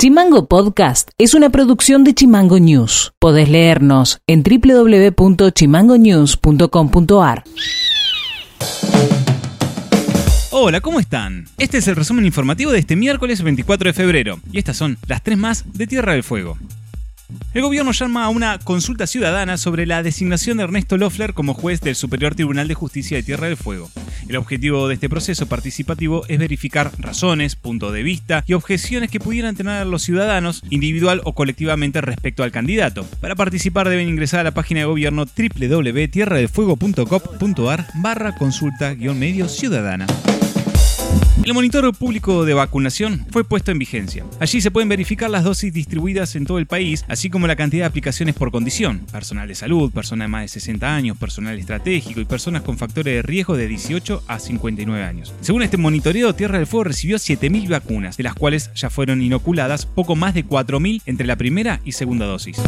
Chimango Podcast es una producción de Chimango News. Podés leernos en www.chimangonews.com.ar. Hola, ¿cómo están? Este es el resumen informativo de este miércoles 24 de febrero y estas son las tres más de Tierra del Fuego. El gobierno llama a una consulta ciudadana sobre la designación de Ernesto Loeffler como juez del Superior Tribunal de Justicia de Tierra del Fuego. El objetivo de este proceso participativo es verificar razones, puntos de vista y objeciones que pudieran tener los ciudadanos, individual o colectivamente, respecto al candidato. Para participar deben ingresar a la página de gobierno www.tierradelfuego.gov.ar barra consulta-medio ciudadana. El monitor público de vacunación fue puesto en vigencia. Allí se pueden verificar las dosis distribuidas en todo el país, así como la cantidad de aplicaciones por condición, personal de salud, personas de más de 60 años, personal estratégico y personas con factores de riesgo de 18 a 59 años. Según este monitoreo, Tierra del Fuego recibió 7.000 vacunas, de las cuales ya fueron inoculadas poco más de 4.000 entre la primera y segunda dosis.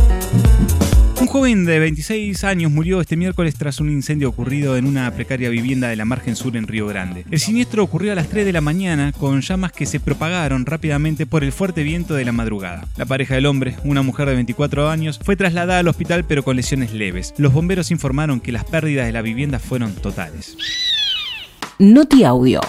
Joven de 26 años murió este miércoles tras un incendio ocurrido en una precaria vivienda de la margen sur en Río Grande. El siniestro ocurrió a las 3 de la mañana con llamas que se propagaron rápidamente por el fuerte viento de la madrugada. La pareja del hombre, una mujer de 24 años, fue trasladada al hospital pero con lesiones leves. Los bomberos informaron que las pérdidas de la vivienda fueron totales. Noti Audio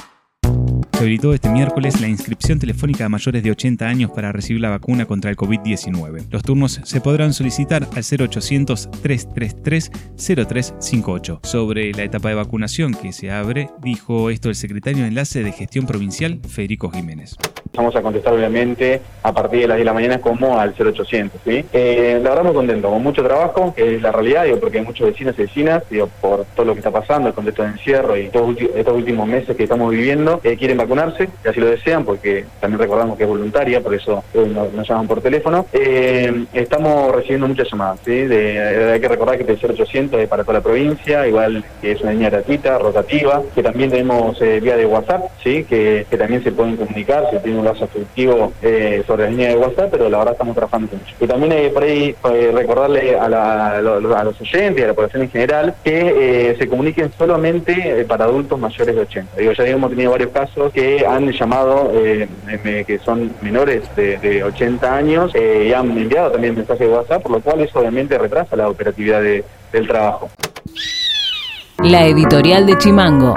se habilitó este miércoles la inscripción telefónica a mayores de 80 años para recibir la vacuna contra el COVID-19. Los turnos se podrán solicitar al 0800-333-0358. Sobre la etapa de vacunación que se abre, dijo esto el secretario de Enlace de Gestión Provincial, Federico Jiménez. Vamos a contestar obviamente a partir de las 10 de la mañana como al 0800. ¿sí? Eh, la verdad muy contento, con mucho trabajo, que es la realidad, digo, porque hay muchos vecinos y vecinas, digo, por todo lo que está pasando, el contexto de encierro y todos estos últimos meses que estamos viviendo, eh, quieren vacunarse, si así lo desean, porque también recordamos que es voluntaria, por eso eh, nos, llaman por teléfono. Estamos recibiendo muchas llamadas, ¿sí? hay que recordar que el 0800 es para toda la provincia, igual que es una línea gratuita, rotativa, que también tenemos vía de WhatsApp, ¿sí? que, también se pueden comunicar si tienen un lazo afectivo sobre la línea de WhatsApp, pero la verdad estamos trabajando mucho. Y también por ahí recordarle a, a, los oyentes y a la población en general que se comuniquen solamente para adultos mayores de 80. Digo, ya hemos tenido varios casos que han llamado, eh, que son menores de, 80 años, eh, y han enviado también mensajes de WhatsApp, por lo cual eso obviamente retrasa la operatividad del trabajo. La editorial de Chimango.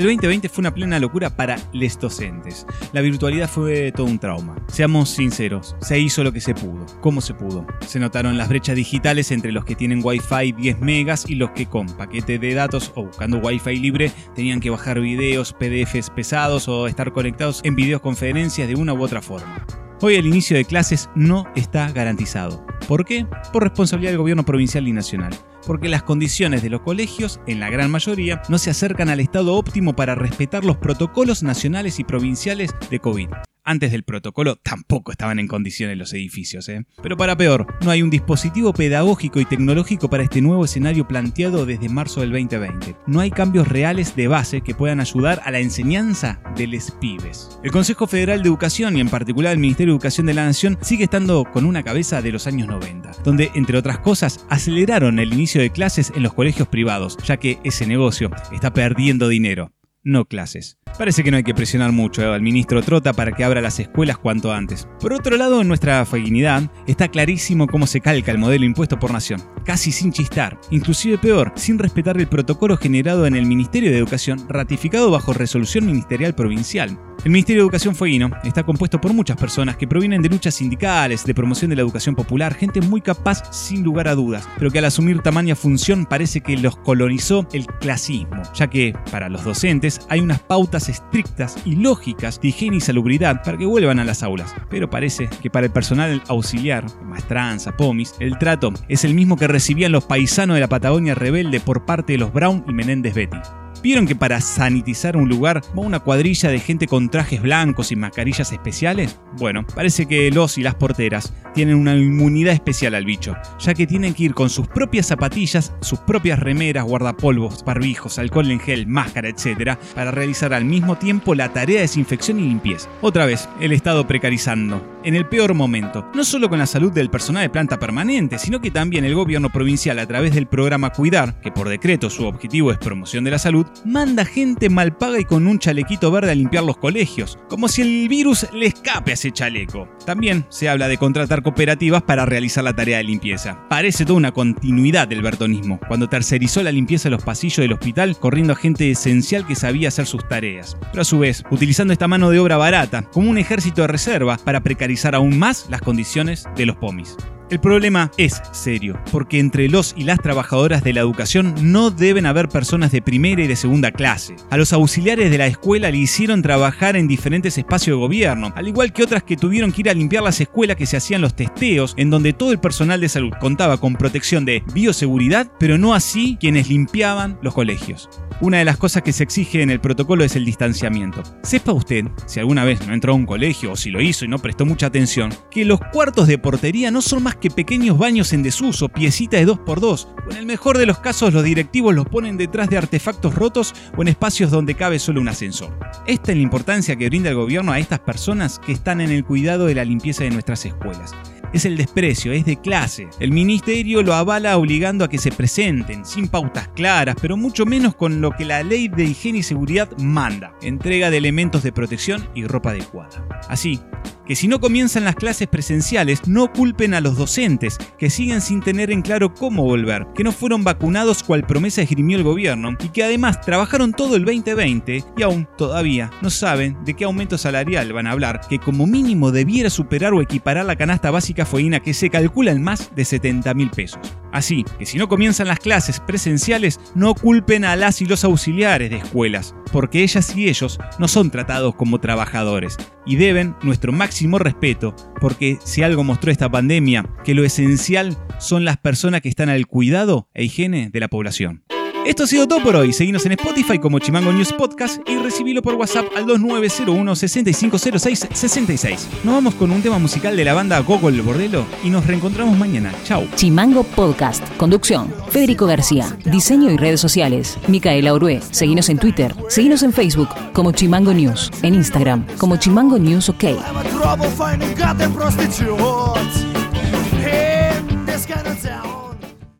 El 2020 fue una plena locura para los docentes. La virtualidad fue todo un trauma. Seamos sinceros, se hizo lo que se pudo. ¿Cómo se pudo? Se notaron las brechas digitales entre los que tienen Wi-Fi 10 megas y los que con paquete de datos o buscando Wi-Fi libre tenían que bajar videos, PDFs pesados o estar conectados en videoconferencias de una u otra forma. Hoy el inicio de clases no está garantizado. ¿Por qué? Por responsabilidad del gobierno provincial y nacional porque las condiciones de los colegios, en la gran mayoría, no se acercan al estado óptimo para respetar los protocolos nacionales y provinciales de COVID. Antes del protocolo tampoco estaban en condiciones los edificios, ¿eh? Pero para peor, no hay un dispositivo pedagógico y tecnológico para este nuevo escenario planteado desde marzo del 2020. No hay cambios reales de base que puedan ayudar a la enseñanza de los pibes. El Consejo Federal de Educación y en particular el Ministerio de Educación de la Nación sigue estando con una cabeza de los años 90, donde entre otras cosas aceleraron el inicio de clases en los colegios privados, ya que ese negocio está perdiendo dinero no clases. Parece que no hay que presionar mucho eh, al ministro Trota para que abra las escuelas cuanto antes. Por otro lado, en nuestra feguinidad está clarísimo cómo se calca el modelo impuesto por nación, casi sin chistar, inclusive peor, sin respetar el protocolo generado en el Ministerio de Educación ratificado bajo resolución ministerial provincial. El Ministerio de Educación Fueguino está compuesto por muchas personas que provienen de luchas sindicales, de promoción de la educación popular, gente muy capaz sin lugar a dudas, pero que al asumir tamaña función parece que los colonizó el clasismo, ya que para los docentes hay unas pautas estrictas y lógicas de higiene y salubridad para que vuelvan a las aulas, pero parece que para el personal auxiliar, maestranza, pomis, el trato es el mismo que recibían los paisanos de la Patagonia rebelde por parte de los Brown y Menéndez Betty. ¿Vieron que para sanitizar un lugar va una cuadrilla de gente con trajes blancos y mascarillas especiales? Bueno, parece que los y las porteras tienen una inmunidad especial al bicho, ya que tienen que ir con sus propias zapatillas, sus propias remeras, guardapolvos, barbijos, alcohol en gel, máscara, etc., para realizar al mismo tiempo la tarea de desinfección y limpieza. Otra vez, el Estado precarizando, en el peor momento, no solo con la salud del personal de planta permanente, sino que también el gobierno provincial a través del programa Cuidar, que por decreto su objetivo es promoción de la salud, manda gente mal paga y con un chalequito verde a limpiar los colegios, como si el virus le escape a ese chaleco. También se habla de contratar cooperativas para realizar la tarea de limpieza. Parece toda una continuidad del bertonismo, cuando tercerizó la limpieza de los pasillos del hospital corriendo a gente esencial que sabía hacer sus tareas. Pero a su vez, utilizando esta mano de obra barata como un ejército de reserva para precarizar aún más las condiciones de los pomis. El problema es serio, porque entre los y las trabajadoras de la educación no deben haber personas de primera y de segunda clase. A los auxiliares de la escuela le hicieron trabajar en diferentes espacios de gobierno, al igual que otras que tuvieron que ir a limpiar las escuelas que se hacían los testeos, en donde todo el personal de salud contaba con protección de bioseguridad, pero no así quienes limpiaban los colegios. Una de las cosas que se exige en el protocolo es el distanciamiento. Sepa usted, si alguna vez no entró a un colegio o si lo hizo y no prestó mucha atención, que los cuartos de portería no son más que pequeños baños en desuso, piecita de 2x2, o en el mejor de los casos los directivos los ponen detrás de artefactos rotos o en espacios donde cabe solo un ascensor. Esta es la importancia que brinda el gobierno a estas personas que están en el cuidado de la limpieza de nuestras escuelas es el desprecio, es de clase. El ministerio lo avala obligando a que se presenten, sin pautas claras, pero mucho menos con lo que la ley de higiene y seguridad manda, entrega de elementos de protección y ropa adecuada. Así, que si no comienzan las clases presenciales, no culpen a los docentes, que siguen sin tener en claro cómo volver, que no fueron vacunados cual promesa esgrimió el gobierno y que además trabajaron todo el 2020 y aún todavía no saben de qué aumento salarial van a hablar, que como mínimo debiera superar o equiparar la canasta básica fueguina que se calcula en más de 70 mil pesos. Así que si no comienzan las clases presenciales, no culpen a las y los auxiliares de escuelas, porque ellas y ellos no son tratados como trabajadores y deben nuestro máximo respeto, porque si algo mostró esta pandemia, que lo esencial son las personas que están al cuidado e higiene de la población. Esto ha sido todo por hoy. Seguimos en Spotify como Chimango News Podcast y recibilo por WhatsApp al 2901-6506-66. Nos vamos con un tema musical de la banda Gogol Bordelo y nos reencontramos mañana. Chau. Chimango Podcast. Conducción. Federico García. Diseño y redes sociales. Micaela Orué. Seguinos en Twitter. Seguinos en Facebook como Chimango News. En Instagram como Chimango News OK.